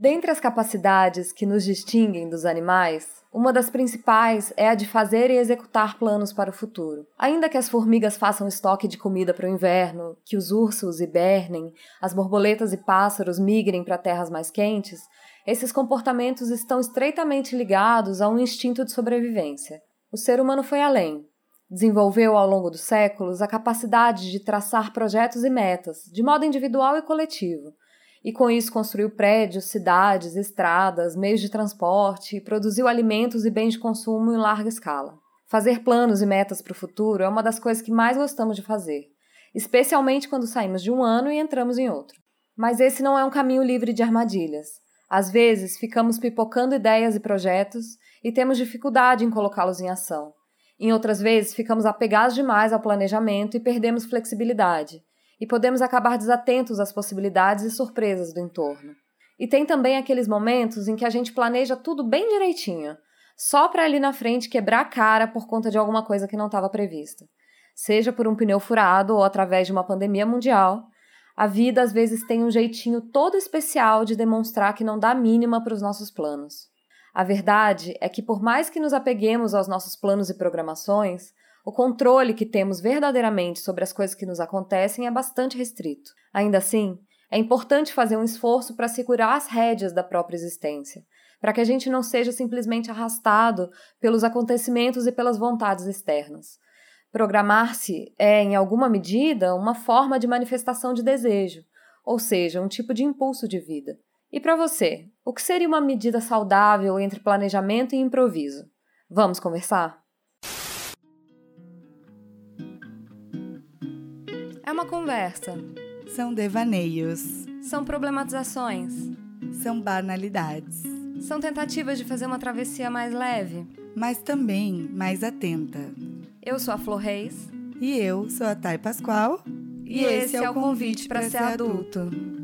Dentre as capacidades que nos distinguem dos animais, uma das principais é a de fazer e executar planos para o futuro. Ainda que as formigas façam estoque de comida para o inverno, que os ursos hibernem, as borboletas e pássaros migrem para terras mais quentes, esses comportamentos estão estreitamente ligados a um instinto de sobrevivência. O ser humano foi além. Desenvolveu ao longo dos séculos a capacidade de traçar projetos e metas, de modo individual e coletivo, e com isso construiu prédios, cidades, estradas, meios de transporte e produziu alimentos e bens de consumo em larga escala. Fazer planos e metas para o futuro é uma das coisas que mais gostamos de fazer, especialmente quando saímos de um ano e entramos em outro. Mas esse não é um caminho livre de armadilhas. Às vezes, ficamos pipocando ideias e projetos e temos dificuldade em colocá-los em ação. Em outras vezes, ficamos apegados demais ao planejamento e perdemos flexibilidade, e podemos acabar desatentos às possibilidades e surpresas do entorno. E tem também aqueles momentos em que a gente planeja tudo bem direitinho, só para ali na frente quebrar a cara por conta de alguma coisa que não estava prevista. Seja por um pneu furado ou através de uma pandemia mundial, a vida às vezes tem um jeitinho todo especial de demonstrar que não dá mínima para os nossos planos. A verdade é que, por mais que nos apeguemos aos nossos planos e programações, o controle que temos verdadeiramente sobre as coisas que nos acontecem é bastante restrito. Ainda assim, é importante fazer um esforço para segurar as rédeas da própria existência, para que a gente não seja simplesmente arrastado pelos acontecimentos e pelas vontades externas. Programar-se é, em alguma medida, uma forma de manifestação de desejo, ou seja, um tipo de impulso de vida. E para você, o que seria uma medida saudável entre planejamento e improviso? Vamos conversar? É uma conversa. São devaneios. São problematizações. São banalidades. São tentativas de fazer uma travessia mais leve. Mas também mais atenta. Eu sou a Flor Reis. E eu sou a Thay Pascoal. E, e esse, esse é o convite para ser adulto. adulto.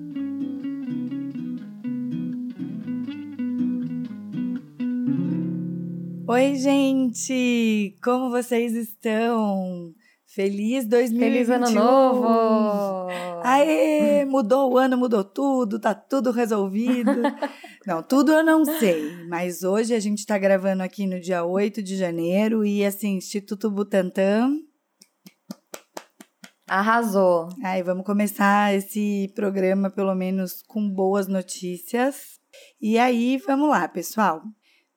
Oi, gente! Como vocês estão? Feliz 2021! Feliz ano novo! Aê! Mudou o ano, mudou tudo, tá tudo resolvido. não, tudo eu não sei, mas hoje a gente tá gravando aqui no dia 8 de janeiro e assim, Instituto Butantan. Arrasou! Aí vamos começar esse programa, pelo menos, com boas notícias. E aí, vamos lá, pessoal.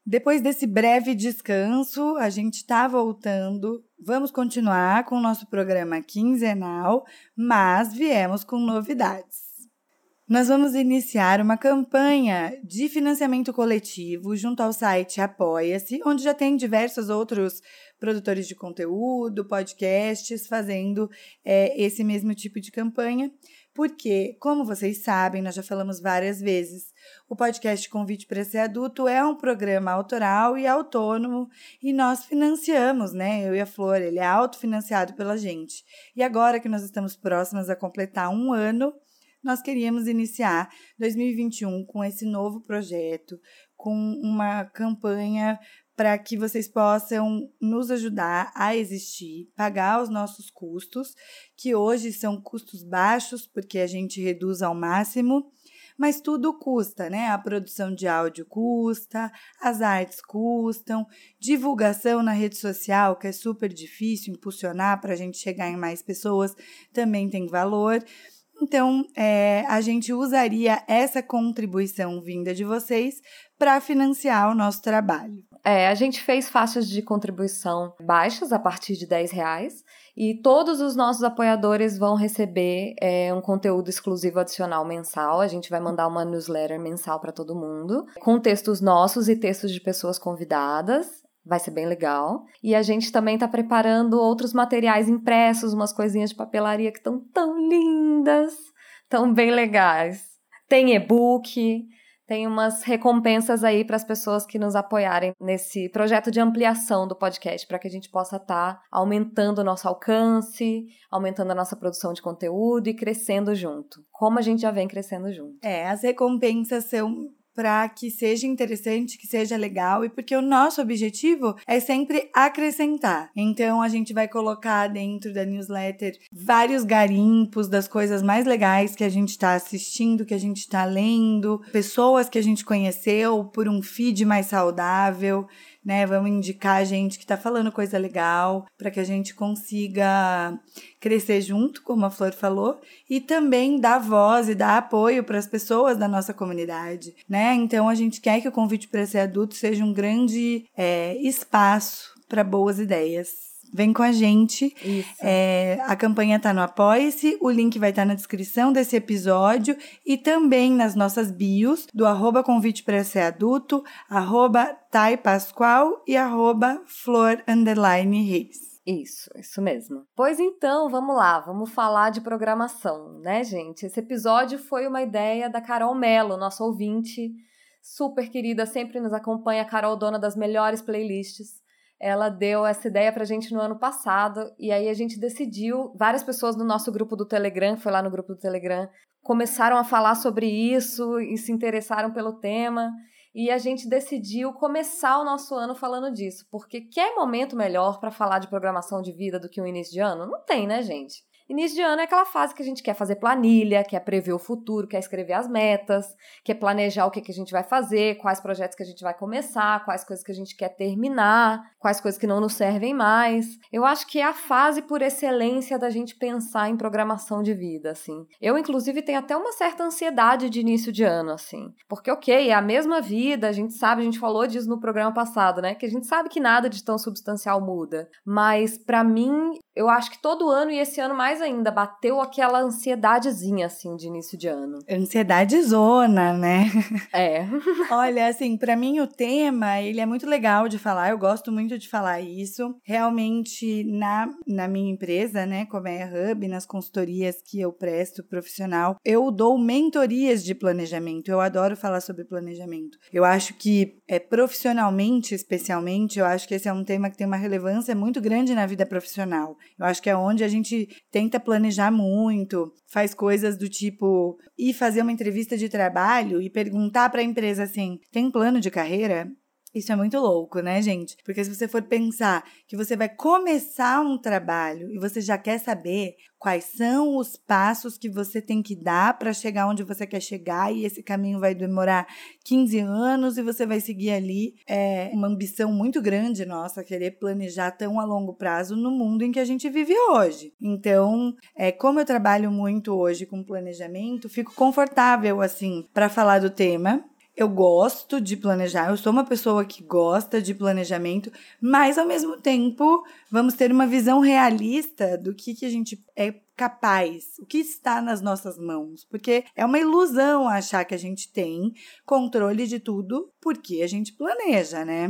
Depois desse breve descanso, a gente está voltando. Vamos continuar com o nosso programa quinzenal, mas viemos com novidades. Nós vamos iniciar uma campanha de financiamento coletivo junto ao site Apoia-se, onde já tem diversos outros produtores de conteúdo, podcasts fazendo é, esse mesmo tipo de campanha. Porque, como vocês sabem, nós já falamos várias vezes, o podcast Convite para Ser Adulto é um programa autoral e autônomo e nós financiamos, né? Eu e a Flor, ele é autofinanciado pela gente. E agora que nós estamos próximas a completar um ano, nós queríamos iniciar 2021 com esse novo projeto, com uma campanha para que vocês possam nos ajudar a existir, pagar os nossos custos, que hoje são custos baixos, porque a gente reduz ao máximo mas tudo custa, né? A produção de áudio custa, as artes custam, divulgação na rede social, que é super difícil impulsionar para a gente chegar em mais pessoas, também tem valor. Então, é, a gente usaria essa contribuição vinda de vocês para financiar o nosso trabalho. É, a gente fez faixas de contribuição baixas a partir de 10 reais e todos os nossos apoiadores vão receber é, um conteúdo exclusivo adicional mensal. A gente vai mandar uma newsletter mensal para todo mundo, com textos nossos e textos de pessoas convidadas. Vai ser bem legal. E a gente também está preparando outros materiais impressos, umas coisinhas de papelaria que estão tão lindas, tão bem legais. Tem e-book, tem umas recompensas aí para as pessoas que nos apoiarem nesse projeto de ampliação do podcast, para que a gente possa estar tá aumentando o nosso alcance, aumentando a nossa produção de conteúdo e crescendo junto, como a gente já vem crescendo junto. É, as recompensas são para que seja interessante, que seja legal e porque o nosso objetivo é sempre acrescentar. Então a gente vai colocar dentro da newsletter vários garimpos das coisas mais legais que a gente está assistindo, que a gente está lendo, pessoas que a gente conheceu por um feed mais saudável né? Vamos indicar gente que está falando coisa legal para que a gente consiga crescer junto, como a Flor falou, e também dar voz e dar apoio para as pessoas da nossa comunidade, né? Então a gente quer que o convite para ser adulto seja um grande é, espaço para boas ideias. Vem com a gente. É, a campanha está no Apoia-se, o link vai estar tá na descrição desse episódio e também nas nossas bios do arroba convite para ser adulto, arroba Thay Pascoal e arroba Flor Underline Reis. Isso, isso mesmo. Pois então, vamos lá, vamos falar de programação, né, gente? Esse episódio foi uma ideia da Carol Mello, nossa ouvinte, super querida, sempre nos acompanha, Carol, dona das melhores playlists ela deu essa ideia pra gente no ano passado e aí a gente decidiu, várias pessoas no nosso grupo do Telegram, foi lá no grupo do Telegram, começaram a falar sobre isso e se interessaram pelo tema. E a gente decidiu começar o nosso ano falando disso, porque quer momento melhor para falar de programação de vida do que o início de ano? Não tem, né, gente? Início de ano é aquela fase que a gente quer fazer planilha, quer prever o futuro, quer escrever as metas, quer planejar o que, que a gente vai fazer, quais projetos que a gente vai começar, quais coisas que a gente quer terminar, quais coisas que não nos servem mais. Eu acho que é a fase por excelência da gente pensar em programação de vida, assim. Eu, inclusive, tenho até uma certa ansiedade de início de ano, assim. Porque, ok, é a mesma vida, a gente sabe, a gente falou disso no programa passado, né? Que a gente sabe que nada de tão substancial muda. Mas, para mim, eu acho que todo ano e esse ano mais ainda bateu aquela ansiedadezinha assim de início de ano. Ansiedade zona, né? É. Olha, assim, para mim o tema, ele é muito legal de falar, eu gosto muito de falar isso. Realmente na, na minha empresa, né, como é a Hub, nas consultorias que eu presto profissional, eu dou mentorias de planejamento. Eu adoro falar sobre planejamento. Eu acho que é profissionalmente, especialmente, eu acho que esse é um tema que tem uma relevância muito grande na vida profissional. Eu acho que é onde a gente tenta planejar muito, faz coisas do tipo ir fazer uma entrevista de trabalho e perguntar para a empresa assim: tem plano de carreira? Isso é muito louco, né, gente? Porque se você for pensar que você vai começar um trabalho e você já quer saber quais são os passos que você tem que dar para chegar onde você quer chegar, e esse caminho vai demorar 15 anos e você vai seguir ali é, uma ambição muito grande nossa, querer planejar tão a longo prazo no mundo em que a gente vive hoje. Então, é, como eu trabalho muito hoje com planejamento, fico confortável assim para falar do tema eu gosto de planejar, eu sou uma pessoa que gosta de planejamento, mas ao mesmo tempo vamos ter uma visão realista do que, que a gente é capaz, o que está nas nossas mãos, porque é uma ilusão achar que a gente tem controle de tudo porque a gente planeja, né?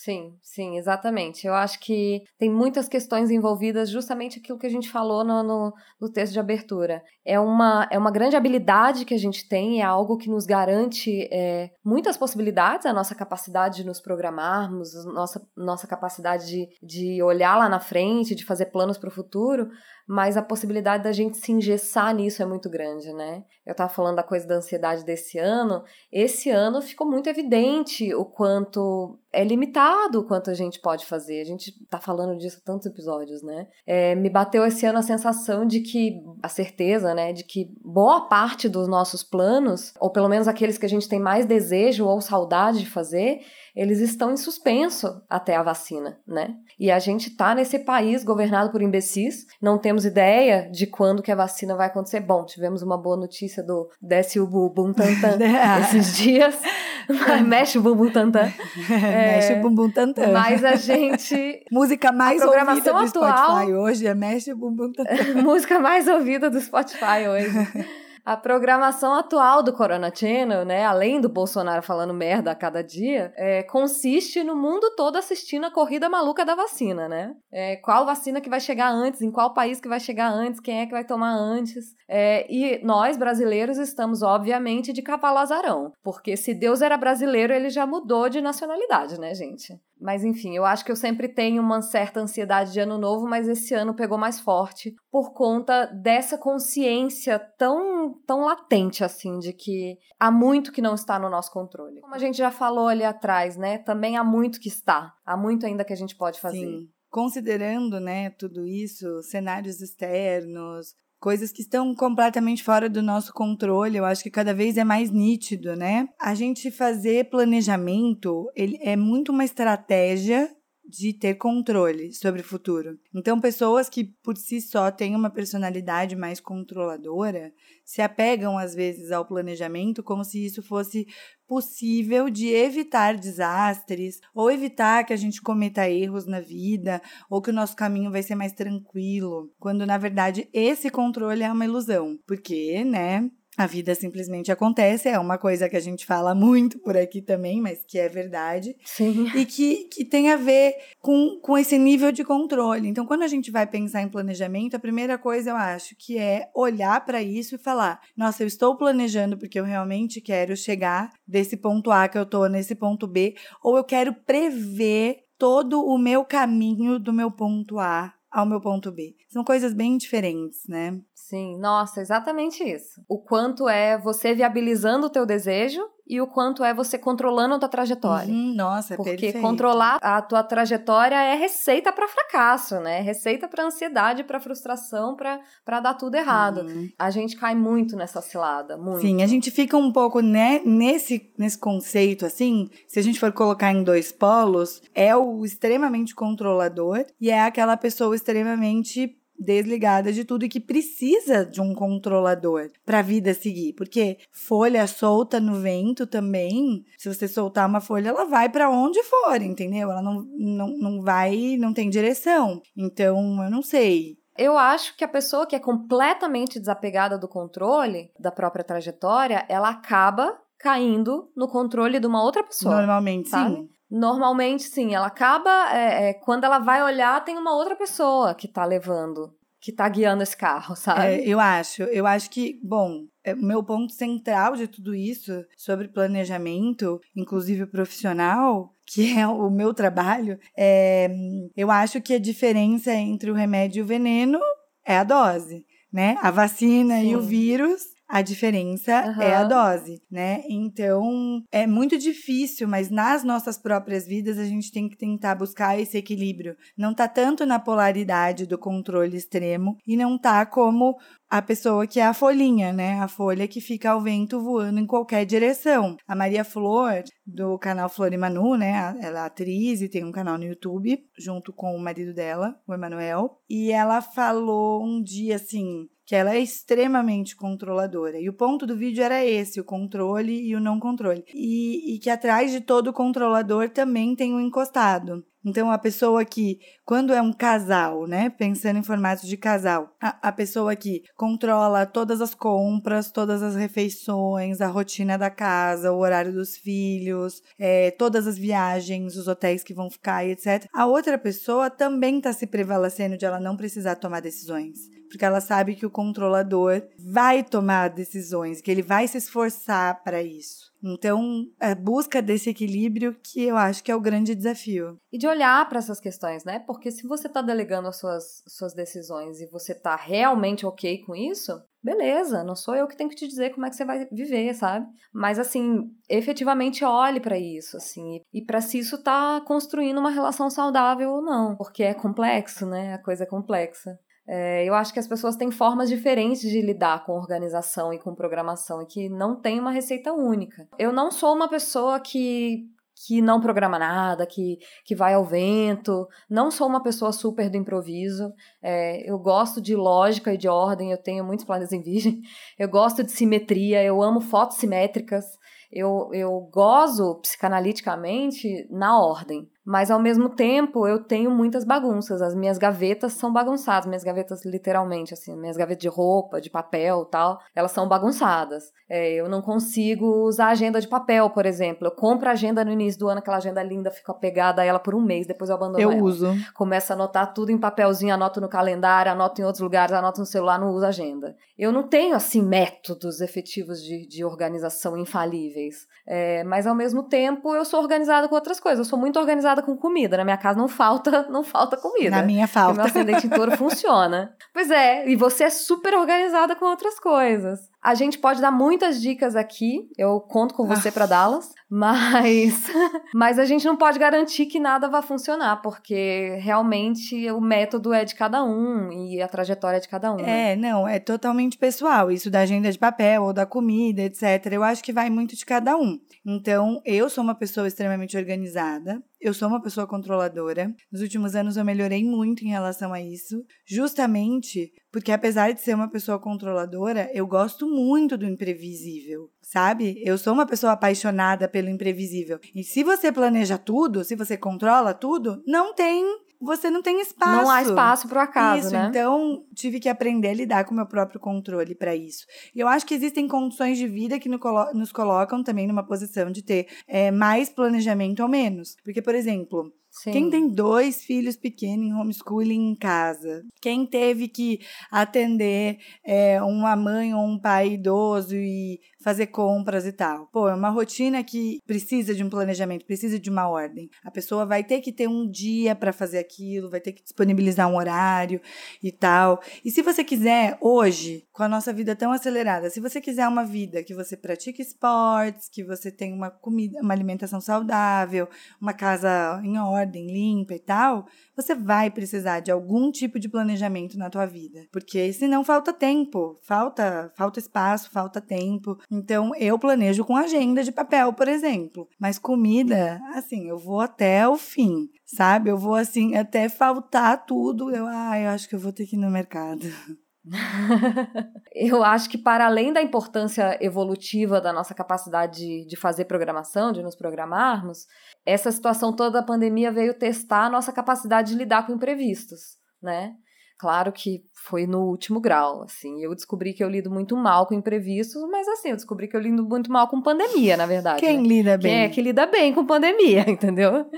Sim, sim, exatamente. Eu acho que tem muitas questões envolvidas, justamente aquilo que a gente falou no, no, no, texto de abertura. É uma, é uma grande habilidade que a gente tem, é algo que nos garante é, muitas possibilidades, a nossa capacidade de nos programarmos, nossa, nossa capacidade de, de olhar lá na frente, de fazer planos para o futuro, mas a possibilidade da gente se engessar nisso é muito grande, né? Eu estava falando da coisa da ansiedade desse ano. Esse ano ficou muito evidente o quanto é limitado o quanto a gente pode fazer. A gente tá falando disso tantos episódios, né? É, me bateu esse ano a sensação de que, a certeza, né, de que boa parte dos nossos planos, ou pelo menos aqueles que a gente tem mais desejo ou saudade de fazer, eles estão em suspenso até a vacina, né? E a gente tá nesse país governado por imbecis, não temos ideia de quando que a vacina vai acontecer. Bom, tivemos uma boa notícia do desce o bumbum tantan esses dias, mexe o bumbum tantan. É, mexe o bumbum tantan. Mas a gente... Música mais ouvida do atual, Spotify hoje é mexe o bumbum tantan. música mais ouvida do Spotify hoje. A programação atual do Corona Channel, né, além do Bolsonaro falando merda a cada dia, é, consiste no mundo todo assistindo a corrida maluca da vacina, né? É, qual vacina que vai chegar antes, em qual país que vai chegar antes, quem é que vai tomar antes. É, e nós, brasileiros, estamos, obviamente, de cavalo azarão. Porque se Deus era brasileiro, ele já mudou de nacionalidade, né, gente? Mas enfim, eu acho que eu sempre tenho uma certa ansiedade de ano novo, mas esse ano pegou mais forte por conta dessa consciência tão, tão latente, assim, de que há muito que não está no nosso controle. Como a gente já falou ali atrás, né? Também há muito que está. Há muito ainda que a gente pode fazer. Sim. Considerando, né, tudo isso, cenários externos, coisas que estão completamente fora do nosso controle, eu acho que cada vez é mais nítido, né? A gente fazer planejamento, ele é muito uma estratégia de ter controle sobre o futuro. Então, pessoas que por si só têm uma personalidade mais controladora se apegam às vezes ao planejamento como se isso fosse possível de evitar desastres ou evitar que a gente cometa erros na vida ou que o nosso caminho vai ser mais tranquilo, quando na verdade esse controle é uma ilusão, porque, né, a vida simplesmente acontece, é uma coisa que a gente fala muito por aqui também, mas que é verdade. Sim. E que, que tem a ver com, com esse nível de controle. Então, quando a gente vai pensar em planejamento, a primeira coisa eu acho que é olhar para isso e falar: nossa, eu estou planejando porque eu realmente quero chegar desse ponto A que eu estou nesse ponto B, ou eu quero prever todo o meu caminho do meu ponto A ao meu ponto B. São coisas bem diferentes, né? Sim, nossa, exatamente isso. O quanto é você viabilizando o teu desejo e o quanto é você controlando a tua trajetória. Uhum, nossa, é Porque perfeito. controlar a tua trajetória é receita para fracasso, né? Receita para ansiedade, para frustração, para dar tudo errado. Uhum. A gente cai muito nessa cilada, muito. Sim, a gente fica um pouco né, nesse, nesse conceito, assim, se a gente for colocar em dois polos, é o extremamente controlador e é aquela pessoa extremamente desligada de tudo e que precisa de um controlador para a vida seguir, porque folha solta no vento também, se você soltar uma folha, ela vai para onde for, entendeu? Ela não, não, não vai, não tem direção. Então, eu não sei. Eu acho que a pessoa que é completamente desapegada do controle da própria trajetória, ela acaba caindo no controle de uma outra pessoa. Normalmente, sabe? sim. Normalmente, sim. Ela acaba. É, é, quando ela vai olhar, tem uma outra pessoa que tá levando, que tá guiando esse carro, sabe? É, eu acho. Eu acho que, bom, é, o meu ponto central de tudo isso sobre planejamento, inclusive profissional, que é o meu trabalho, é, eu acho que a diferença entre o remédio e o veneno é a dose. Né? A vacina Sim. e o vírus a diferença uhum. é a dose, né? Então, é muito difícil, mas nas nossas próprias vidas a gente tem que tentar buscar esse equilíbrio. Não tá tanto na polaridade do controle extremo e não tá como a pessoa que é a folhinha, né? A folha que fica ao vento voando em qualquer direção. A Maria Flor, do canal Flor e Manu, né? Ela é atriz e tem um canal no YouTube, junto com o marido dela, o Emanuel. E ela falou um dia assim: que ela é extremamente controladora. E o ponto do vídeo era esse, o controle e o não controle. E, e que atrás de todo controlador também tem um encostado. Então, a pessoa que, quando é um casal, né? Pensando em formato de casal, a, a, pessoa que controla todas as compras, todas as refeições, a rotina da casa, o horário dos filhos, é, todas as viagens, os hotéis que vão ficar e etc. A outra pessoa também está se prevalecendo de ela não precisar tomar decisões porque ela sabe que o controlador vai tomar decisões, que ele vai se esforçar para isso. Então, a busca desse equilíbrio que eu acho que é o grande desafio. E de olhar para essas questões, né? Porque se você está delegando as suas, suas decisões e você está realmente ok com isso, beleza, não sou eu que tenho que te dizer como é que você vai viver, sabe? Mas assim, efetivamente olhe para isso, assim, e para se isso tá construindo uma relação saudável ou não, porque é complexo, né? A coisa é complexa. É, eu acho que as pessoas têm formas diferentes de lidar com organização e com programação e que não tem uma receita única. Eu não sou uma pessoa que que não programa nada, que, que vai ao vento. Não sou uma pessoa super do improviso. É, eu gosto de lógica e de ordem, eu tenho muitos planos em virgem. Eu gosto de simetria, eu amo fotos simétricas. Eu, eu gozo psicanaliticamente na ordem. Mas ao mesmo tempo eu tenho muitas bagunças. As minhas gavetas são bagunçadas, minhas gavetas literalmente, assim, minhas gavetas de roupa, de papel tal, elas são bagunçadas. É, eu não consigo usar agenda de papel, por exemplo. Eu compro a agenda no início do ano, aquela agenda linda, fico apegada a ela por um mês, depois eu abandono eu ela. Eu uso. Começo a anotar tudo em papelzinho, anoto no calendário, anoto em outros lugares, anoto no celular, não uso agenda. Eu não tenho, assim, métodos efetivos de, de organização infalíveis. É, mas ao mesmo tempo eu sou organizada com outras coisas. Eu sou muito organizada com comida. Na minha casa não falta, não falta comida. Na minha falta. Porque meu ascendente em touro funciona. Pois é, e você é super organizada com outras coisas. A gente pode dar muitas dicas aqui, eu conto com você para dá-las, mas mas a gente não pode garantir que nada vai funcionar, porque realmente o método é de cada um e a trajetória é de cada um. Né? É, né? não, é totalmente pessoal, isso da agenda de papel ou da comida, etc. Eu acho que vai muito de cada um. Então, eu sou uma pessoa extremamente organizada, eu sou uma pessoa controladora. Nos últimos anos eu melhorei muito em relação a isso, justamente porque apesar de ser uma pessoa controladora, eu gosto muito do imprevisível, sabe? Eu sou uma pessoa apaixonada pelo imprevisível. E se você planeja tudo, se você controla tudo, não tem você não tem espaço. Não há espaço para o acaso, isso, né? Então, tive que aprender a lidar com o meu próprio controle para isso. E eu acho que existem condições de vida que nos colocam também numa posição de ter é, mais planejamento ou menos. Porque, por exemplo, Sim. Quem tem dois filhos pequenos em homeschooling em casa, quem teve que atender é, uma mãe ou um pai idoso e fazer compras e tal. Pô, é uma rotina que precisa de um planejamento, precisa de uma ordem. A pessoa vai ter que ter um dia para fazer aquilo, vai ter que disponibilizar um horário e tal. E se você quiser hoje, com a nossa vida tão acelerada, se você quiser uma vida que você pratique esportes, que você tenha uma comida, uma alimentação saudável, uma casa em ordem, limpa e tal, você vai precisar de algum tipo de planejamento na tua vida, porque senão falta tempo, falta, falta espaço, falta tempo. Então eu planejo com agenda de papel, por exemplo. Mas comida, assim, eu vou até o fim, sabe? Eu vou assim até faltar tudo. Eu, ah, eu acho que eu vou ter que ir no mercado. eu acho que, para além da importância evolutiva da nossa capacidade de fazer programação, de nos programarmos, essa situação toda da pandemia veio testar a nossa capacidade de lidar com imprevistos, né? Claro que foi no último grau, assim. Eu descobri que eu lido muito mal com imprevistos, mas assim, eu descobri que eu lido muito mal com pandemia, na verdade. Quem né? lida bem? Quem é que lida bem com pandemia, entendeu?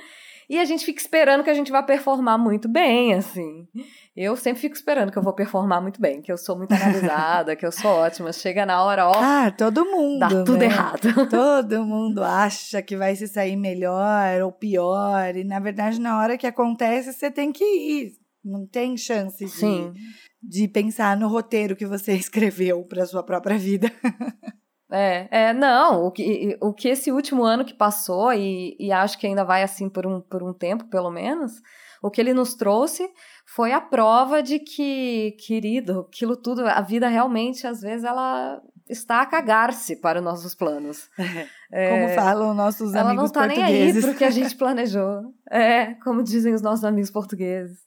E a gente fica esperando que a gente vá performar muito bem, assim. Eu sempre fico esperando que eu vou performar muito bem, que eu sou muito analisada, que eu sou ótima. Chega na hora, ó. Ah, todo mundo. Dá tudo né? errado. Todo mundo acha que vai se sair melhor ou pior. E na verdade, na hora que acontece, você tem que ir. Não tem chance de, Sim. de pensar no roteiro que você escreveu para sua própria vida. É, é, não, o que, o que esse último ano que passou, e, e acho que ainda vai assim por um, por um tempo, pelo menos, o que ele nos trouxe foi a prova de que, querido, aquilo tudo, a vida realmente, às vezes, ela está a cagar-se para os nossos planos. É, como falam nossos ela amigos portugueses. Ela não está nem aí para o que a gente planejou. É, como dizem os nossos amigos portugueses.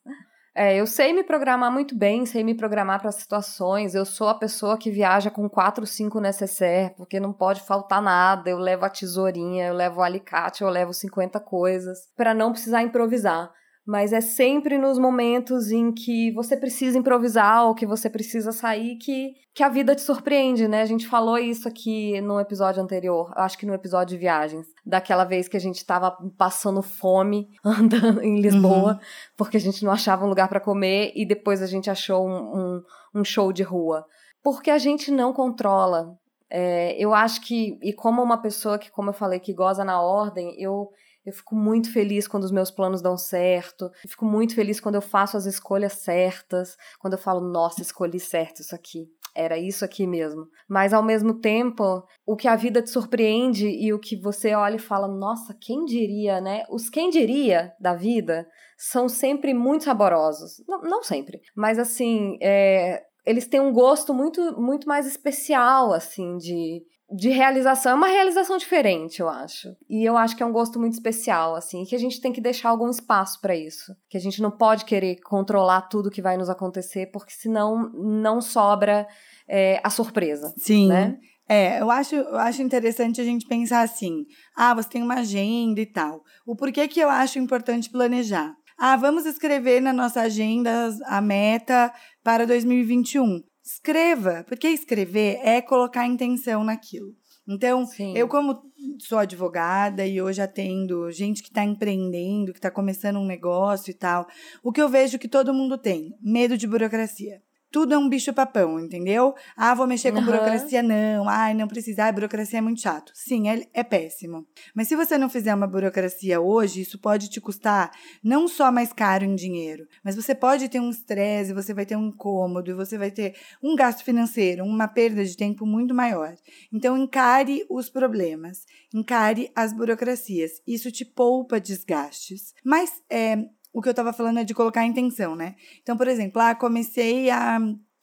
É, eu sei me programar muito bem, sei me programar para situações. Eu sou a pessoa que viaja com quatro, cinco necessaire, porque não pode faltar nada. Eu levo a tesourinha, eu levo o alicate, eu levo 50 coisas, para não precisar improvisar mas é sempre nos momentos em que você precisa improvisar ou que você precisa sair que, que a vida te surpreende, né? A gente falou isso aqui no episódio anterior, acho que no episódio de viagens, daquela vez que a gente estava passando fome andando em Lisboa, uhum. porque a gente não achava um lugar para comer e depois a gente achou um, um, um show de rua. Porque a gente não controla. É, eu acho que, e como uma pessoa que, como eu falei, que goza na ordem, eu eu fico muito feliz quando os meus planos dão certo. Eu fico muito feliz quando eu faço as escolhas certas. Quando eu falo, nossa, escolhi certo isso aqui. Era isso aqui mesmo. Mas ao mesmo tempo, o que a vida te surpreende e o que você olha e fala, nossa, quem diria, né? Os quem diria da vida são sempre muito saborosos. Não, não sempre, mas assim, é, eles têm um gosto muito, muito mais especial, assim, de, de realização. É uma realização diferente, eu acho. E eu acho que é um gosto muito especial, assim, que a gente tem que deixar algum espaço para isso. Que a gente não pode querer controlar tudo que vai nos acontecer, porque senão não sobra é, a surpresa. Sim. Né? É, eu acho, eu acho interessante a gente pensar assim: ah, você tem uma agenda e tal. O porquê que eu acho importante planejar? Ah, vamos escrever na nossa agenda a meta para 2021 escreva, porque escrever é colocar intenção naquilo. Então, Sim. eu como sou advogada e hoje atendo gente que está empreendendo, que está começando um negócio e tal, o que eu vejo que todo mundo tem, medo de burocracia. Tudo é um bicho-papão, entendeu? Ah, vou mexer com uhum. burocracia, não. Ai, não precisa. Ah, burocracia é muito chato. Sim, é, é péssimo. Mas se você não fizer uma burocracia hoje, isso pode te custar não só mais caro em dinheiro, mas você pode ter um estresse, você vai ter um incômodo, você vai ter um gasto financeiro, uma perda de tempo muito maior. Então, encare os problemas, encare as burocracias. Isso te poupa desgastes. Mas é, o que eu estava falando é de colocar a intenção, né? Então, por exemplo, ah, comecei a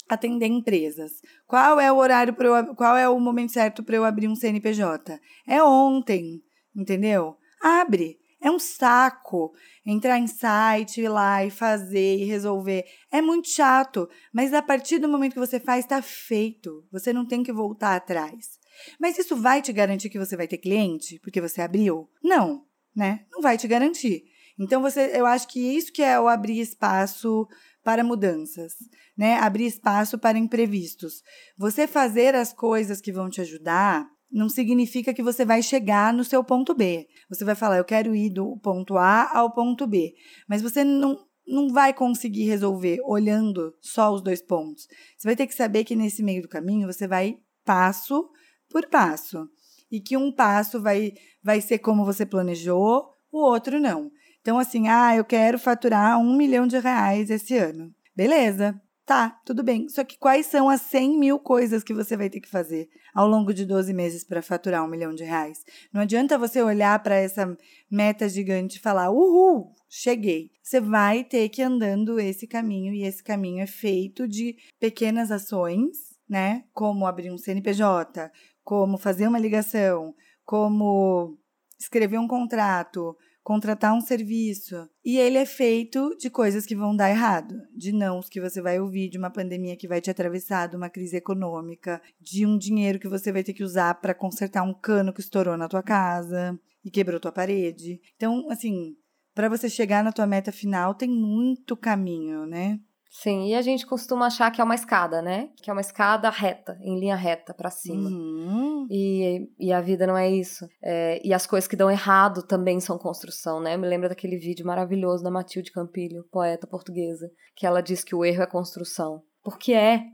atender empresas. Qual é o horário para eu, qual é o momento certo para eu abrir um CNPJ? É ontem, entendeu? Abre. É um saco entrar em site, ir lá e fazer e resolver. É muito chato, mas a partir do momento que você faz, está feito. Você não tem que voltar atrás. Mas isso vai te garantir que você vai ter cliente porque você abriu? Não, né? Não vai te garantir. Então você, eu acho que isso que é o abrir espaço para mudanças, né? Abrir espaço para imprevistos. Você fazer as coisas que vão te ajudar não significa que você vai chegar no seu ponto B. Você vai falar, eu quero ir do ponto A ao ponto B, mas você não não vai conseguir resolver olhando só os dois pontos. Você vai ter que saber que nesse meio do caminho você vai passo por passo e que um passo vai vai ser como você planejou, o outro não. Então, assim, ah, eu quero faturar um milhão de reais esse ano. Beleza, tá, tudo bem. Só que quais são as 100 mil coisas que você vai ter que fazer ao longo de 12 meses para faturar um milhão de reais? Não adianta você olhar para essa meta gigante e falar, uhul, cheguei. Você vai ter que ir andando esse caminho e esse caminho é feito de pequenas ações, né? Como abrir um CNPJ, como fazer uma ligação, como escrever um contrato, contratar um serviço. E ele é feito de coisas que vão dar errado, de nãos que você vai ouvir, de uma pandemia que vai te atravessar, de uma crise econômica, de um dinheiro que você vai ter que usar para consertar um cano que estourou na tua casa e quebrou tua parede. Então, assim, para você chegar na tua meta final tem muito caminho, né? Sim, e a gente costuma achar que é uma escada, né? Que é uma escada reta, em linha reta para cima. Uhum. E, e a vida não é isso. É, e as coisas que dão errado também são construção, né? Me lembra daquele vídeo maravilhoso da Matilde Campilho, poeta portuguesa, que ela diz que o erro é construção. Porque é.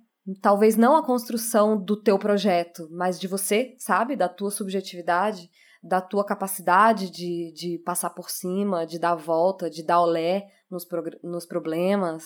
Talvez não a construção do teu projeto, mas de você, sabe? Da tua subjetividade, da tua capacidade de, de passar por cima, de dar a volta, de dar olé nos, nos problemas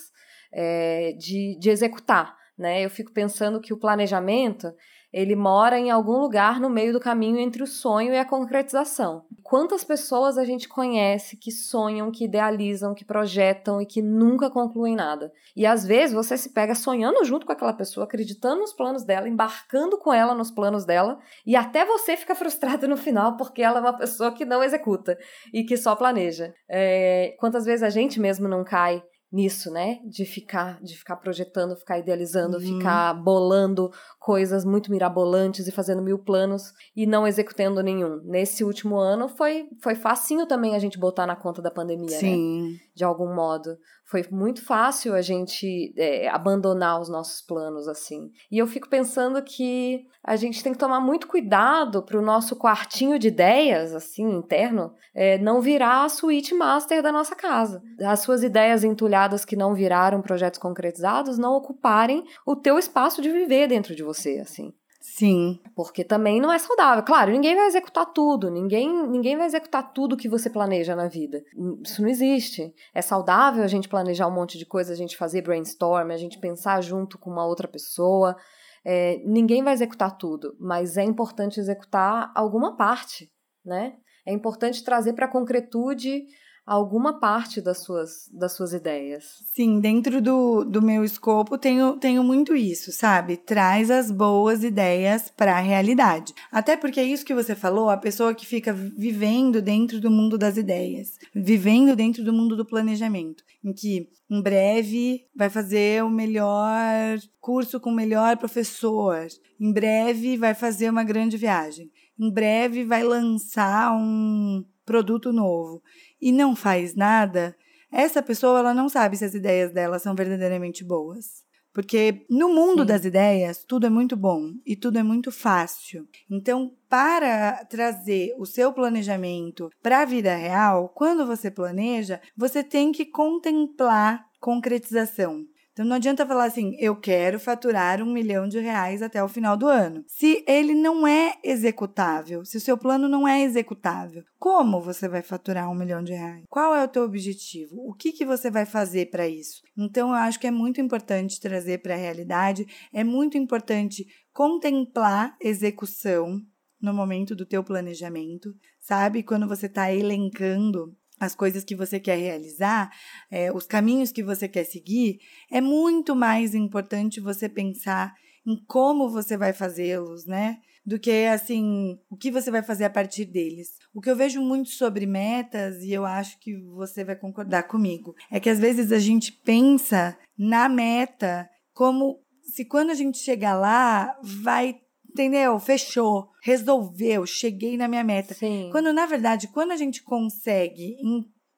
é, de, de executar. Né? Eu fico pensando que o planejamento ele mora em algum lugar no meio do caminho entre o sonho e a concretização. Quantas pessoas a gente conhece que sonham, que idealizam, que projetam e que nunca concluem nada? E às vezes você se pega sonhando junto com aquela pessoa, acreditando nos planos dela, embarcando com ela nos planos dela, e até você fica frustrado no final porque ela é uma pessoa que não executa e que só planeja. É, quantas vezes a gente mesmo não cai nisso, né? De ficar, de ficar projetando, ficar idealizando, uhum. ficar bolando coisas muito mirabolantes e fazendo mil planos e não executando nenhum. Nesse último ano foi foi facinho também a gente botar na conta da pandemia, né? Sim. né? De algum modo foi muito fácil a gente é, abandonar os nossos planos assim. E eu fico pensando que a gente tem que tomar muito cuidado para o nosso quartinho de ideias, assim, interno, é, não virar a suíte master da nossa casa. As suas ideias entulhadas que não viraram projetos concretizados não ocuparem o teu espaço de viver dentro de você, assim. Sim. Porque também não é saudável. Claro, ninguém vai executar tudo, ninguém, ninguém vai executar tudo que você planeja na vida. Isso não existe. É saudável a gente planejar um monte de coisa, a gente fazer brainstorm, a gente pensar junto com uma outra pessoa. É, ninguém vai executar tudo, mas é importante executar alguma parte, né? É importante trazer para a concretude alguma parte das suas, das suas ideias. Sim, dentro do, do meu escopo tenho, tenho muito isso, sabe? Traz as boas ideias para a realidade. Até porque é isso que você falou, a pessoa que fica vivendo dentro do mundo das ideias, vivendo dentro do mundo do planejamento, em que em breve vai fazer o melhor curso com o melhor professor, em breve vai fazer uma grande viagem, em breve vai lançar um produto novo e não faz nada, essa pessoa ela não sabe se as ideias dela são verdadeiramente boas. Porque no mundo Sim. das ideias, tudo é muito bom e tudo é muito fácil. Então, para trazer o seu planejamento para a vida real, quando você planeja, você tem que contemplar concretização. Então não adianta falar assim, eu quero faturar um milhão de reais até o final do ano. Se ele não é executável, se o seu plano não é executável, como você vai faturar um milhão de reais? Qual é o teu objetivo? O que, que você vai fazer para isso? Então eu acho que é muito importante trazer para a realidade, é muito importante contemplar execução no momento do teu planejamento, sabe? Quando você está elencando as coisas que você quer realizar, é, os caminhos que você quer seguir, é muito mais importante você pensar em como você vai fazê-los, né? Do que assim, o que você vai fazer a partir deles. O que eu vejo muito sobre metas, e eu acho que você vai concordar comigo, é que às vezes a gente pensa na meta como se quando a gente chegar lá, vai entendeu? Fechou, resolveu, cheguei na minha meta. Sim. Quando na verdade, quando a gente consegue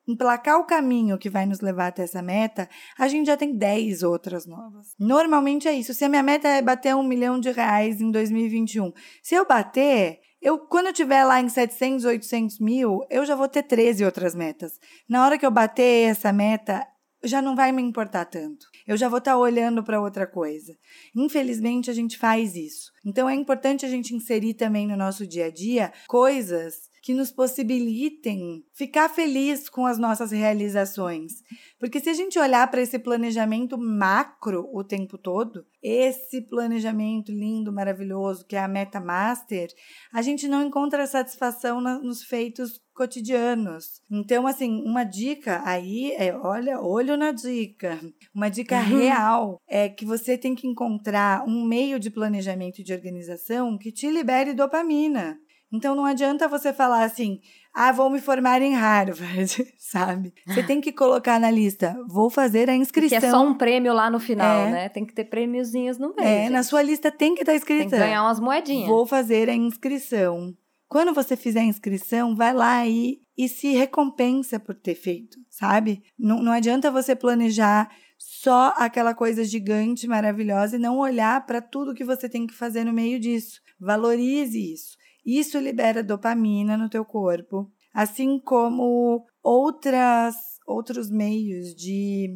emplacar o caminho que vai nos levar até essa meta, a gente já tem 10 outras novas. Normalmente é isso. Se a minha meta é bater um milhão de reais em 2021, se eu bater, eu, quando eu tiver lá em 700, 800 mil, eu já vou ter 13 outras metas. Na hora que eu bater essa meta, já não vai me importar tanto. Eu já vou estar tá olhando para outra coisa. Infelizmente, a gente faz isso. Então, é importante a gente inserir também no nosso dia a dia coisas que nos possibilitem ficar feliz com as nossas realizações. Porque se a gente olhar para esse planejamento macro o tempo todo, esse planejamento lindo, maravilhoso, que é a meta master, a gente não encontra satisfação nos feitos cotidianos. Então, assim, uma dica aí é, olha, olho na dica. Uma dica uhum. real é que você tem que encontrar um meio de planejamento e de organização que te libere dopamina. Então não adianta você falar assim, ah, vou me formar em Harvard, sabe? Você tem que colocar na lista, vou fazer a inscrição. Que é só um prêmio lá no final, é. né? Tem que ter prêmiozinhos no meio. É, gente. na sua lista tem que estar escrita. Tem que ganhar umas moedinhas. Vou fazer a inscrição. Quando você fizer a inscrição, vai lá e, e se recompensa por ter feito, sabe? Não, não adianta você planejar só aquela coisa gigante, maravilhosa e não olhar para tudo que você tem que fazer no meio disso. Valorize isso. Isso libera dopamina no teu corpo, assim como outras outros meios de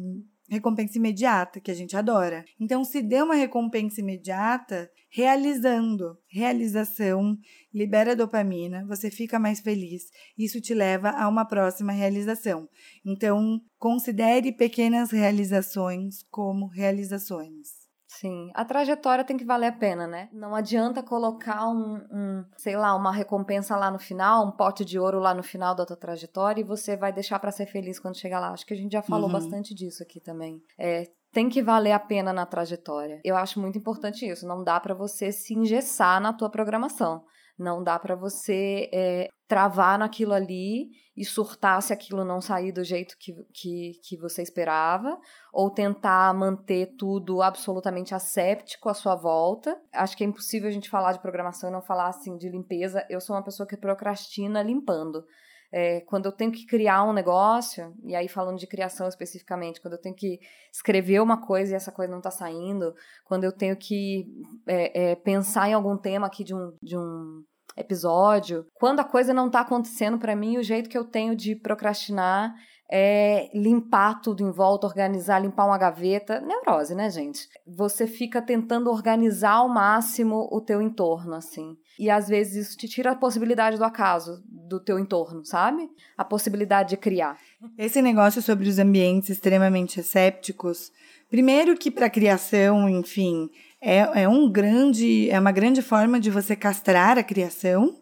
recompensa imediata que a gente adora. Então, se dê uma recompensa imediata, realizando, realização libera dopamina, você fica mais feliz. Isso te leva a uma próxima realização. Então, considere pequenas realizações como realizações. Sim, a trajetória tem que valer a pena, né? Não adianta colocar um, um, sei lá, uma recompensa lá no final, um pote de ouro lá no final da tua trajetória e você vai deixar para ser feliz quando chegar lá. Acho que a gente já falou uhum. bastante disso aqui também. É, tem que valer a pena na trajetória. Eu acho muito importante isso. Não dá para você se engessar na tua programação. Não dá para você é, travar naquilo ali e surtar se aquilo não sair do jeito que, que, que você esperava, ou tentar manter tudo absolutamente asséptico à sua volta. Acho que é impossível a gente falar de programação e não falar assim de limpeza. Eu sou uma pessoa que procrastina limpando. É, quando eu tenho que criar um negócio, e aí falando de criação especificamente, quando eu tenho que escrever uma coisa e essa coisa não está saindo, quando eu tenho que é, é, pensar em algum tema aqui de um, de um episódio, quando a coisa não está acontecendo para mim, o jeito que eu tenho de procrastinar é limpar tudo em volta, organizar, limpar uma gaveta. Neurose, né, gente? Você fica tentando organizar ao máximo o teu entorno, assim. E às vezes isso te tira a possibilidade do acaso do teu entorno, sabe? A possibilidade de criar. Esse negócio sobre os ambientes extremamente sépticos, primeiro que para criação, enfim, é, é um grande, é uma grande forma de você castrar a criação.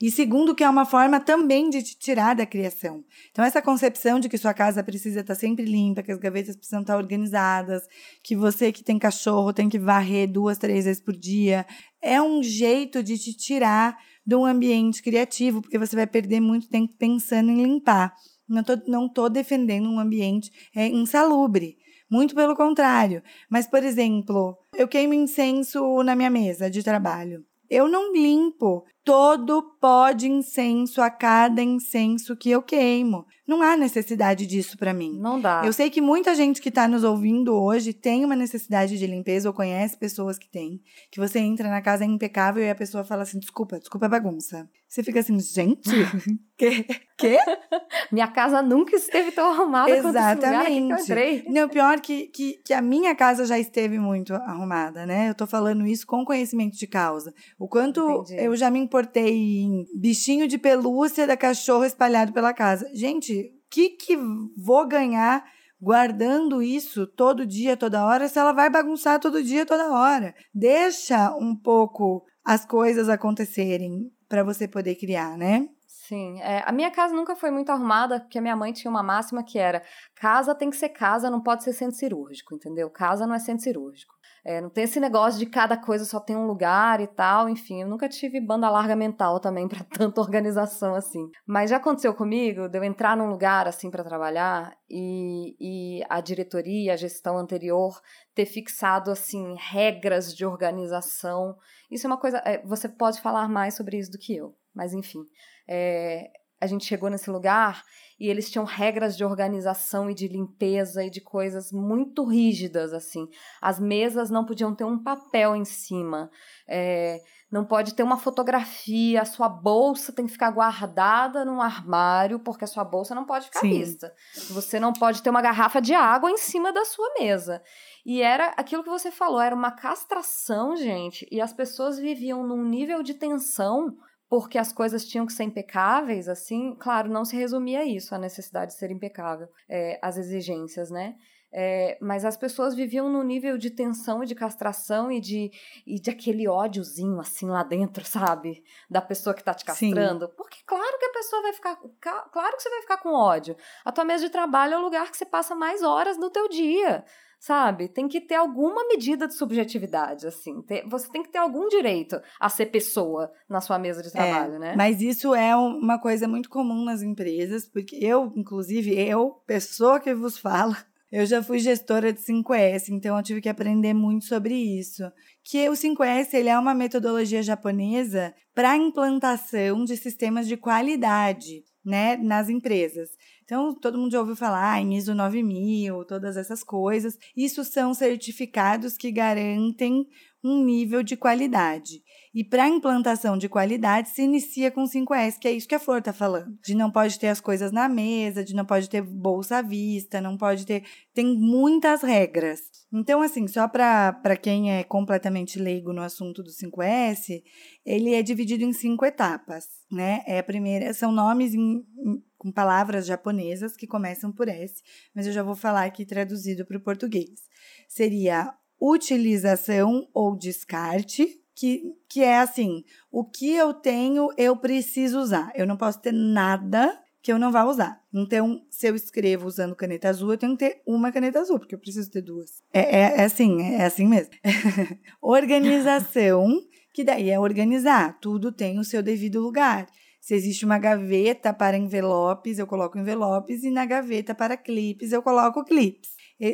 E segundo, que é uma forma também de te tirar da criação. Então, essa concepção de que sua casa precisa estar sempre limpa, que as gavetas precisam estar organizadas, que você que tem cachorro tem que varrer duas, três vezes por dia, é um jeito de te tirar de um ambiente criativo, porque você vai perder muito tempo pensando em limpar. Não estou não tô defendendo um ambiente é, insalubre. Muito pelo contrário. Mas, por exemplo, eu queimo incenso na minha mesa de trabalho. Eu não limpo todo pó de incenso a cada incenso que eu queimo. Não há necessidade disso para mim. Não dá. Eu sei que muita gente que está nos ouvindo hoje tem uma necessidade de limpeza ou conhece pessoas que têm. Que você entra na casa é impecável e a pessoa fala assim: desculpa, desculpa a bagunça. Você fica assim, gente, que? que? minha casa nunca esteve tão arrumada Exatamente. quanto esse lugar que eu entrei. Não, pior que, que, que a minha casa já esteve muito arrumada, né? Eu tô falando isso com conhecimento de causa. O quanto Entendi. eu já me importei em bichinho de pelúcia da cachorro espalhado pela casa. Gente, o que que vou ganhar guardando isso todo dia, toda hora, se ela vai bagunçar todo dia, toda hora? Deixa um pouco as coisas acontecerem para você poder criar, né? Sim, é, a minha casa nunca foi muito arrumada, porque a minha mãe tinha uma máxima que era: casa tem que ser casa, não pode ser centro cirúrgico, entendeu? Casa não é centro cirúrgico. É, não tem esse negócio de cada coisa só tem um lugar e tal, enfim, eu nunca tive banda larga mental também para tanta organização assim. Mas já aconteceu comigo de eu entrar num lugar assim para trabalhar e, e a diretoria, a gestão anterior ter fixado assim regras de organização. Isso é uma coisa, é, você pode falar mais sobre isso do que eu, mas enfim. É, a gente chegou nesse lugar e eles tinham regras de organização e de limpeza e de coisas muito rígidas, assim. As mesas não podiam ter um papel em cima, é, não pode ter uma fotografia, a sua bolsa tem que ficar guardada num armário, porque a sua bolsa não pode ficar Sim. vista. Você não pode ter uma garrafa de água em cima da sua mesa. E era aquilo que você falou, era uma castração, gente, e as pessoas viviam num nível de tensão porque as coisas tinham que ser impecáveis, assim, claro, não se resumia a isso, a necessidade de ser impecável, é, as exigências, né? É, mas as pessoas viviam num nível de tensão e de castração e de, e de aquele ódiozinho assim lá dentro, sabe? Da pessoa que tá te Sim. castrando. Porque claro que a pessoa vai ficar. ca- Claro que você vai ficar com ódio. A tua mesa de trabalho é o lugar que você passa mais horas do teu dia. Sabe? Tem que ter alguma medida de subjetividade, assim. Ter- você tem que ter algum direito a ser pessoa na sua mesa de trabalho, né? Mas isso é um- uma coisa muito comum nas empresas, porque eu, inclusive, eu, pessoa que vos fala, eu já fui gestora de 5S, então eu tive que aprender muito sobre isso. Que o 5S ele é uma metodologia japonesa para implantação de sistemas de qualidade, né, nas empresas. Então, todo mundo já ouviu falar em ISO 9000, todas essas coisas. Isso são certificados que garantem um nível de qualidade. E para implantação de qualidade se inicia com 5S, que é isso que a Flor está falando. De não pode ter as coisas na mesa, de não pode ter bolsa à vista, não pode ter. Tem muitas regras. Então, assim, só para quem é completamente leigo no assunto do 5S, ele é dividido em cinco etapas, né? É a primeira, são nomes em- em- com palavras japonesas que começam por S, mas eu já vou falar aqui traduzido para o português. Seria utilização ou descarte, que, que é assim: o que eu tenho, eu preciso usar. Eu não posso ter nada que eu não vá usar. Então, se eu escrevo usando caneta azul, eu tenho que ter uma caneta azul, porque eu preciso ter duas. É, é, é assim, é assim mesmo. Organização, que daí é organizar. Tudo tem o seu devido lugar. Se existe uma gaveta para envelopes, eu coloco envelopes, e na gaveta para clipes, eu coloco clipes.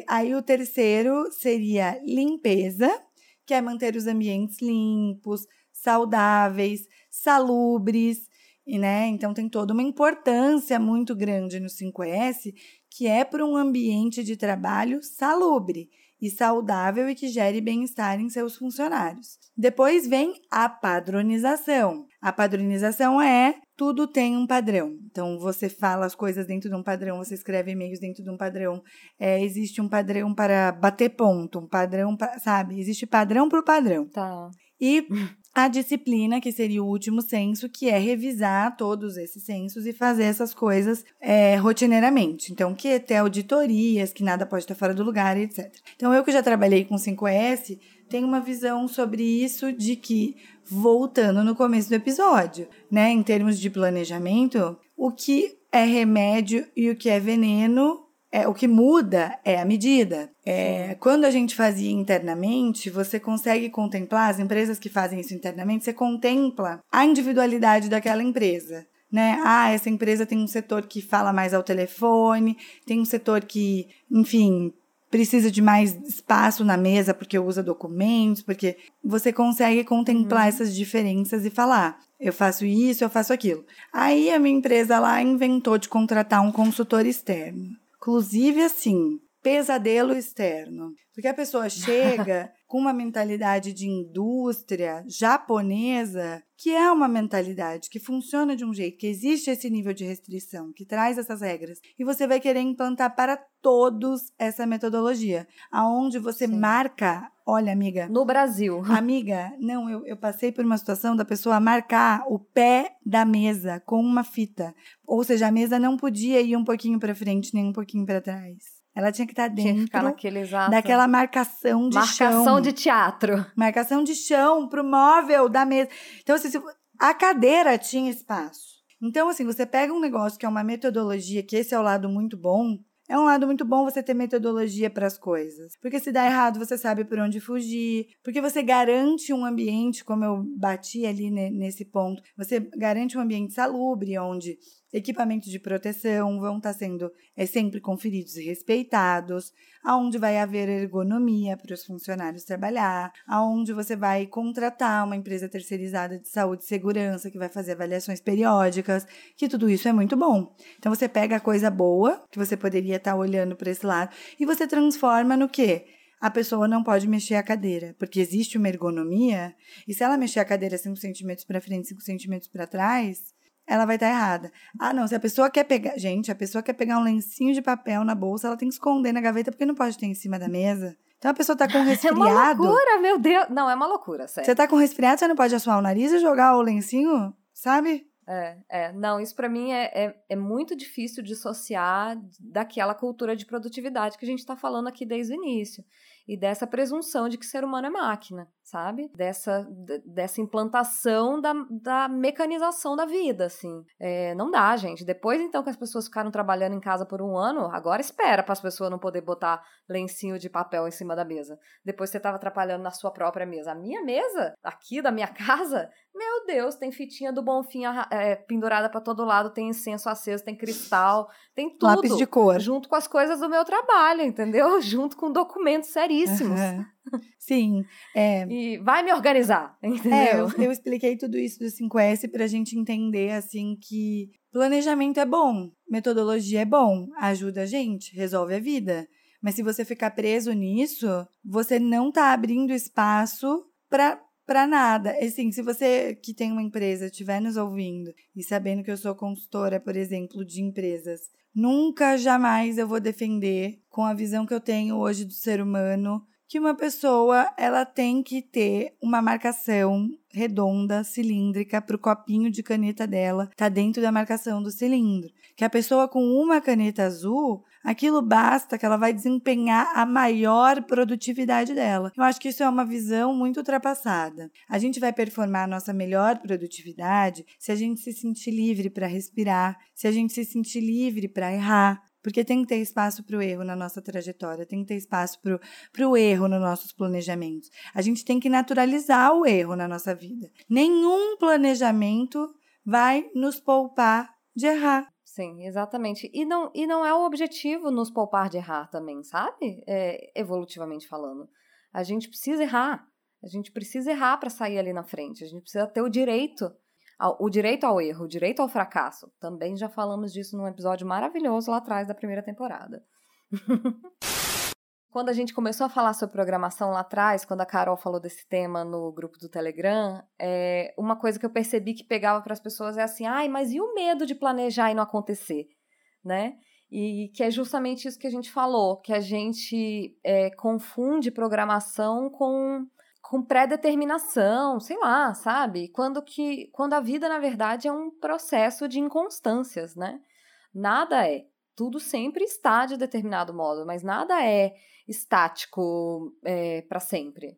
Aí o terceiro seria limpeza, que é manter os ambientes limpos, saudáveis, salubres, e né, então tem toda uma importância muito grande no 5S, que é para um ambiente de trabalho salubre e saudável e que gere bem-estar em seus funcionários. Depois vem a padronização. A padronização é tudo tem um padrão. Então você fala as coisas dentro de um padrão, você escreve e-mails dentro de um padrão. É, existe um padrão para bater ponto, um padrão, pra, sabe? Existe padrão para o padrão. Tá. E a disciplina, que seria o último censo, que é revisar todos esses censos e fazer essas coisas é, rotineiramente. Então, que é ter auditorias, que nada pode estar fora do lugar, etc. Então, eu que já trabalhei com 5S, tenho uma visão sobre isso de que, voltando no começo do episódio, né, em termos de planejamento, o que é remédio e o que é veneno é, o que muda é a medida. É, quando a gente fazia internamente, você consegue contemplar, as empresas que fazem isso internamente, você contempla a individualidade daquela empresa. Né? Ah, essa empresa tem um setor que fala mais ao telefone, tem um setor que, enfim, precisa de mais espaço na mesa porque usa documentos, porque você consegue contemplar uhum. essas diferenças e falar: eu faço isso, eu faço aquilo. Aí a minha empresa lá inventou de contratar um consultor externo. Inclusive, assim, pesadelo externo. Porque a pessoa chega com uma mentalidade de indústria japonesa, que é uma mentalidade que funciona de um jeito, que existe esse nível de restrição, que traz essas regras, e você vai querer implantar para todos essa metodologia, aonde você Sim. marca, olha, amiga, no Brasil. Amiga, não, eu, eu passei por uma situação da pessoa marcar o pé da mesa com uma fita, ou seja, a mesa não podia ir um pouquinho para frente nem um pouquinho para trás. Ela tinha que estar tá dentro daquela marcação de marcação chão. Marcação de teatro. Marcação de chão pro móvel da mesa. Então, assim, a cadeira tinha espaço. Então, assim, você pega um negócio que é uma metodologia, que esse é o lado muito bom, é um lado muito bom você ter metodologia para as coisas. Porque se dá errado, você sabe por onde fugir. Porque você garante um ambiente, como eu bati ali nesse ponto, você garante um ambiente salubre, onde equipamentos de proteção vão estar tá sendo é, sempre conferidos e respeitados, aonde vai haver ergonomia para os funcionários trabalhar, aonde você vai contratar uma empresa terceirizada de saúde e segurança que vai fazer avaliações periódicas, que tudo isso é muito bom. Então você pega a coisa boa, que você poderia estar tá olhando para esse lado, e você transforma no quê? a pessoa não pode mexer a cadeira, porque existe uma ergonomia, e se ela mexer a cadeira 5 centímetros para frente, 5 centímetros para trás, ela vai estar tá errada. Ah, não, se a pessoa quer pegar. Gente, a pessoa quer pegar um lencinho de papel na bolsa, ela tem que esconder na gaveta porque não pode ter em cima da mesa. Então a pessoa tá com resfriado. É uma loucura, meu Deus. Não, é uma loucura, sério. Você tá com resfriado, você não pode assoar o nariz e jogar o lencinho, sabe? É, é. Não, isso para mim é, é, é, muito difícil dissociar daquela cultura de produtividade que a gente está falando aqui desde o início. E dessa presunção de que ser humano é máquina sabe? Dessa, dessa implantação da, da mecanização da vida, assim. É, não dá, gente. Depois, então, que as pessoas ficaram trabalhando em casa por um ano, agora espera para as pessoas não poder botar lencinho de papel em cima da mesa. Depois você estava atrapalhando na sua própria mesa. A minha mesa, aqui da minha casa, meu Deus, tem fitinha do Bonfim é, pendurada para todo lado, tem incenso aceso, tem cristal, tem tudo. Lápis de cor. Junto com as coisas do meu trabalho, entendeu? Junto com documentos seríssimos. Uhum. Sim. É... E vai me organizar, entendeu? É, eu, eu expliquei tudo isso do 5S para a gente entender, assim, que planejamento é bom, metodologia é bom, ajuda a gente, resolve a vida. Mas se você ficar preso nisso, você não está abrindo espaço para para nada. Assim, se você que tem uma empresa estiver nos ouvindo e sabendo que eu sou consultora, por exemplo, de empresas, nunca jamais eu vou defender com a visão que eu tenho hoje do ser humano que uma pessoa ela tem que ter uma marcação redonda, cilíndrica, para o copinho de caneta dela, tá dentro da marcação do cilindro. Que a pessoa com uma caneta azul, aquilo basta que ela vai desempenhar a maior produtividade dela. Eu acho que isso é uma visão muito ultrapassada. A gente vai performar a nossa melhor produtividade se a gente se sentir livre para respirar, se a gente se sentir livre para errar, porque tem que ter espaço para o erro na nossa trajetória, tem que ter espaço para o erro nos nossos planejamentos. A gente tem que naturalizar o erro na nossa vida. Nenhum planejamento vai nos poupar de errar. Sim, exatamente. E não, e não é o objetivo nos poupar de errar também, sabe? É, evolutivamente falando. A gente precisa errar. A gente precisa errar para sair ali na frente. A gente precisa ter o direito o direito ao erro, o direito ao fracasso. Também já falamos disso num episódio maravilhoso lá atrás da primeira temporada. quando a gente começou a falar sobre programação lá atrás, quando a Carol falou desse tema no grupo do Telegram, é, uma coisa que eu percebi que pegava para as pessoas é assim: ai, mas e o medo de planejar e não acontecer? Né? E que é justamente isso que a gente falou, que a gente é, confunde programação com com pré-determinação, sei lá, sabe? Quando que quando a vida na verdade é um processo de inconstâncias, né? Nada é, tudo sempre está de determinado modo, mas nada é estático é, para sempre.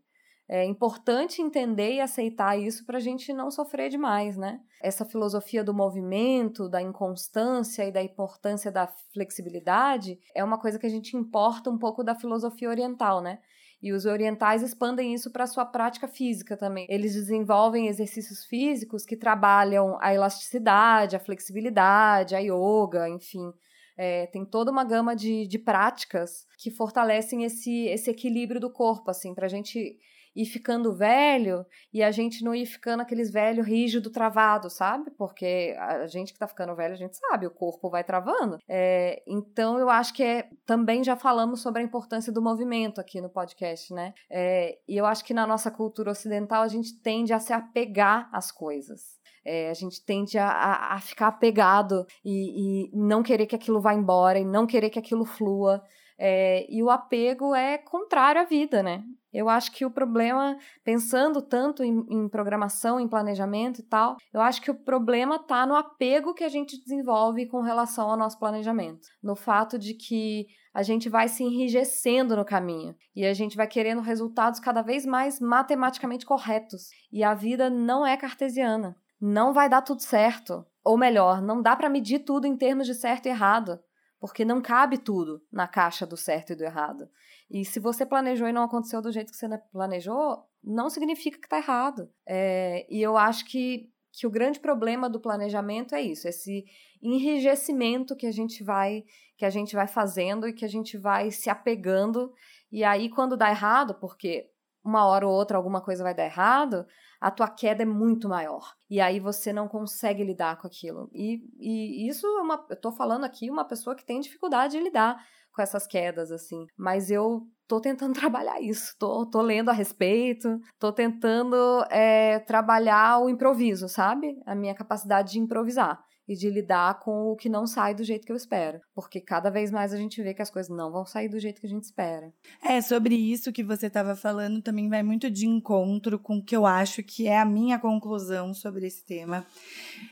É importante entender e aceitar isso para a gente não sofrer demais, né? Essa filosofia do movimento, da inconstância e da importância da flexibilidade é uma coisa que a gente importa um pouco da filosofia oriental, né? E os orientais expandem isso para a sua prática física também. Eles desenvolvem exercícios físicos que trabalham a elasticidade, a flexibilidade, a yoga, enfim, É, tem toda uma gama de, de práticas que fortalecem esse, esse equilíbrio do corpo, assim, pra gente ir ficando velho e a gente não ir ficando aqueles velho rígido travado, sabe? Porque a gente que tá ficando velho, a gente sabe, o corpo vai travando. É, então eu acho que é, também já falamos sobre a importância do movimento aqui no podcast, né? É, e eu acho que na nossa cultura ocidental a gente tende a se apegar às coisas. É, a gente tende a, a, a ficar apegado e, e, não querer que aquilo vá embora e não querer que aquilo flua. É, e o apego é contrário à vida, né? Eu acho que o problema, pensando tanto em, em, programação, em planejamento e tal, eu acho que o problema está no apego que a gente desenvolve com relação ao nosso planejamento. No fato de que a gente vai se enrijecendo no caminho e a gente vai querendo resultados cada vez mais matematicamente corretos. E a vida não é cartesiana. Não vai dar tudo certo. Ou melhor, não dá para medir tudo em termos de certo e errado porque não cabe tudo na caixa do certo e do errado. E se você planejou e não aconteceu do jeito que você planejou, não significa que está errado. É, e eu acho que, que o grande problema do planejamento é isso, esse enrijecimento que a gente vai que a gente vai fazendo e que a gente vai se apegando. E aí, quando dá errado, porque uma hora ou outra alguma coisa vai dar errado, a tua queda é muito maior. E aí você não consegue lidar com aquilo. E, e isso é uma. Eu tô falando aqui uma pessoa que tem dificuldade de lidar com essas quedas, assim. Mas eu tô tentando trabalhar isso, tô, tô lendo a respeito, tô tentando é, trabalhar o improviso, sabe? A minha capacidade de improvisar e de lidar com o que não sai do jeito que eu espero. Porque cada vez mais a gente vê que as coisas não vão sair do jeito que a gente espera. É, sobre isso que você estava falando também vai muito de encontro com o que eu acho que é a minha conclusão sobre esse tema.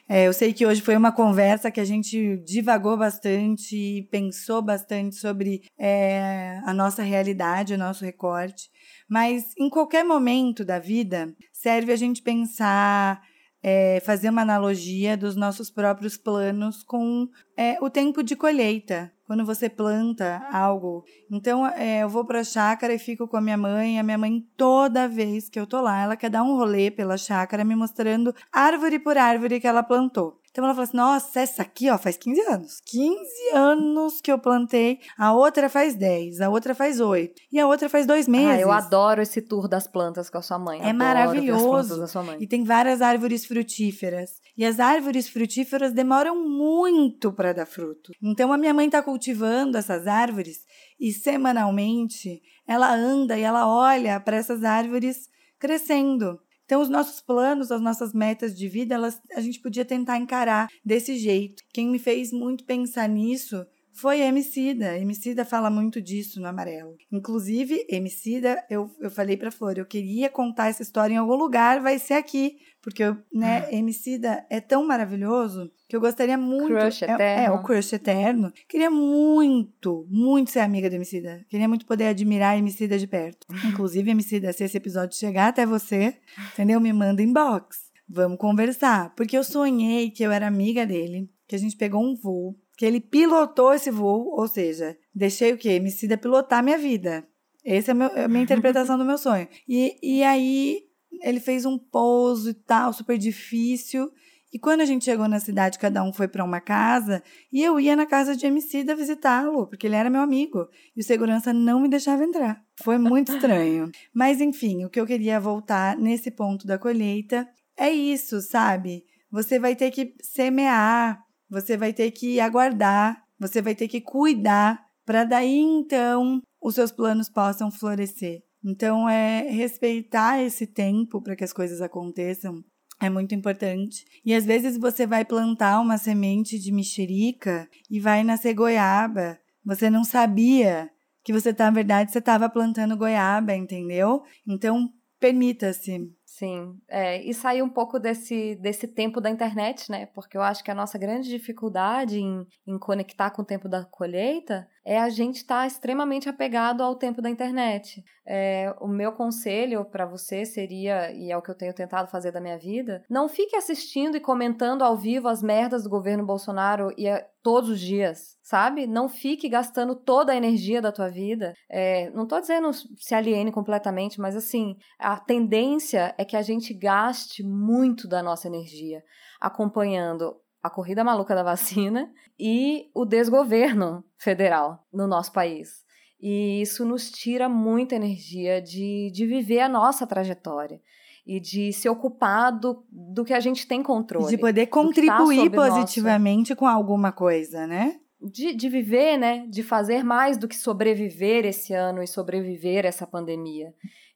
É, eu sei que hoje foi uma conversa que a gente divagou bastante e pensou bastante sobre é, a nossa realidade, o nosso recorte. Mas em qualquer momento da vida, serve a gente pensar é, fazer uma analogia dos nossos próprios planos com é, o tempo de colheita, quando você planta algo. Então, é, eu vou para a chácara e fico com a minha mãe. A minha mãe, toda vez que eu tô lá, ela quer dar um rolê pela chácara, me mostrando árvore por árvore que ela plantou. Então ela falou assim: nossa, essa aqui, ó, faz 15 anos. 15 anos que eu plantei. A outra faz 10, a outra faz 8. E a outra faz dois meses. Ah, eu adoro esse tour das plantas com a sua mãe. É adoro maravilhoso. E tem várias árvores frutíferas. E as árvores frutíferas demoram muito para dar fruto. Então a minha mãe está cultivando essas árvores e semanalmente ela anda e ela olha para essas árvores crescendo. Então, os nossos planos, as nossas metas de vida, elas, a gente podia tentar encarar desse jeito. Quem me fez muito pensar nisso foi Emicida. Emicida fala muito disso no Amarelo. Inclusive, Emicida, eu, eu falei pra Flor, eu queria contar essa história em algum lugar, vai ser aqui. Porque, né, ah. Emicida é tão maravilhoso que eu gostaria muito... Crush é, eterno. É, o crush eterno. Queria muito, muito ser amiga do Emicida. Queria muito poder admirar Emicida de perto. Inclusive, Emicida, se esse episódio chegar até você, entendeu? Me manda inbox. Vamos conversar. Porque eu sonhei que eu era amiga dele, que a gente pegou um voo que ele pilotou esse voo, ou seja, deixei o quê? Emicida pilotar a minha vida. Essa é a, minha interpretação do meu sonho. E, e aí ele fez um pouso e tal, super difícil. E quando a gente chegou na cidade, cada um foi para uma casa, e eu ia na casa de Emicida visitá-lo, porque ele era meu amigo. E o segurança não me deixava entrar. Foi muito estranho. Mas enfim, o que eu queria voltar nesse ponto da colheita é isso, sabe? Você vai ter que semear, você vai ter que aguardar, você vai ter que cuidar para daí então os seus planos possam florescer. Então é respeitar esse tempo para que as coisas aconteçam é muito importante. E às vezes você vai plantar uma semente de mexerica e vai nascer goiaba. Você não sabia que você, na verdade, você estava plantando goiaba, entendeu? Então, permita-se. Sim, é, e sair um pouco desse, desse tempo da internet, né? Porque eu acho que a nossa grande dificuldade em, em conectar com o tempo da colheita é a gente estar tá extremamente apegado ao tempo da internet. É, o meu conselho para você seria, e é o que eu tenho tentado fazer da minha vida, não fique assistindo e comentando ao vivo as merdas do governo Bolsonaro e é, todos os dias, sabe? Não fique gastando toda a energia da tua vida. É, não tô dizendo se aliene completamente, mas assim, a tendência é que a gente gaste muito da nossa energia acompanhando a corrida maluca da vacina e o desgoverno federal no nosso país. E isso nos tira muita energia de, de viver a nossa trajetória e de se ocupar do, do que a gente tem controle. De poder tá contribuir tá positivamente nosso... com alguma coisa, né? De, de viver, né? De fazer mais do que sobreviver esse ano e sobreviver essa pandemia.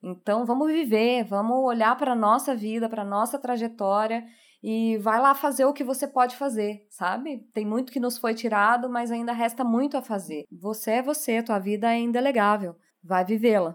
Então, vamos viver, vamos olhar para a nossa vida, para a nossa trajetória e vai lá fazer o que você pode fazer, sabe? Tem muito que nos foi tirado, mas ainda resta muito a fazer. Você é você, tua vida é indelegável. Vai vivê-la.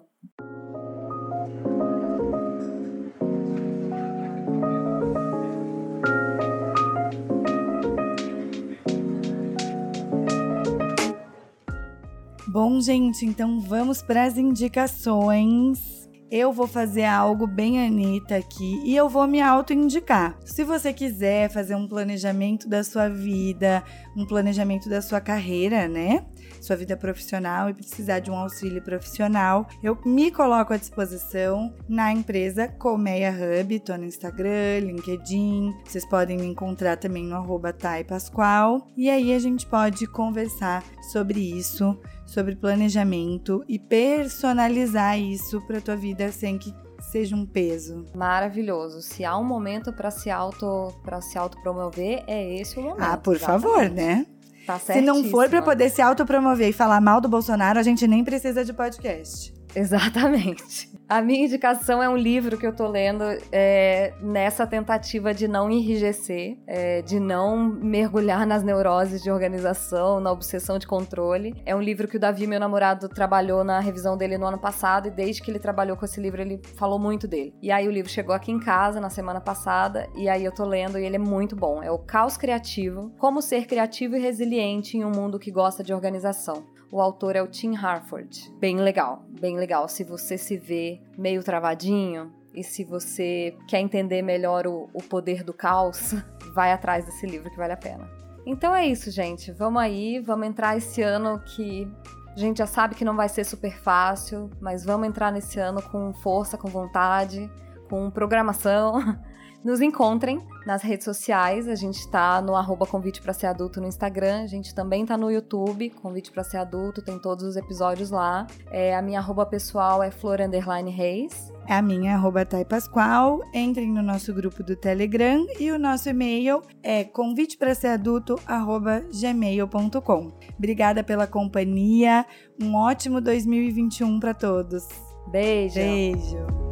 Bom, gente, então vamos para as indicações eu vou fazer algo bem Anitta aqui e eu vou me auto-indicar. Se você quiser fazer um planejamento da sua vida, um planejamento da sua carreira, né? Sua vida profissional e precisar de um auxílio profissional, eu me coloco à disposição na empresa Colmeia Hub, tô no Instagram, LinkedIn, vocês podem me encontrar também no arroba Pascoal, e aí a gente pode conversar sobre isso, sobre planejamento e personalizar isso para tua vida sem que seja um peso. Maravilhoso. Se há um momento para se auto para se autopromover, é esse o momento. Ah, por exatamente. favor, né? Tá Se não for para poder se autopromover e falar mal do Bolsonaro, a gente nem precisa de podcast. Exatamente. A minha indicação é um livro que eu tô lendo é, nessa tentativa de não enrijecer, é, de não mergulhar nas neuroses de organização, na obsessão de controle. É um livro que o Davi, meu namorado, trabalhou na revisão dele no ano passado e desde que ele trabalhou com esse livro ele falou muito dele. E aí o livro chegou aqui em casa na semana passada e aí eu tô lendo e ele é muito bom. É o Caos Criativo: Como ser criativo e resiliente em um mundo que gosta de organização. O autor é o Tim Harford. Bem legal, bem legal. Se você se vê meio travadinho e se você quer entender melhor o, o poder do caos, vai atrás desse livro que vale a pena. Então é isso, gente. Vamos aí, vamos entrar esse ano que a gente já sabe que não vai ser super fácil, mas vamos entrar nesse ano com força, com vontade, com programação. Nos encontrem nas redes sociais, a gente está no arroba convite para ser adulto no Instagram, a gente também está no YouTube, convite para ser adulto, tem todos os episódios lá. É, a minha arroba pessoal é flor reis. É a minha arroba Thay Pascoal. Entrem no nosso grupo do Telegram e o nosso e-mail é convite para ser adulto gmail.com. Obrigada pela companhia. Um ótimo 2021 para todos. Beijo. Beijo.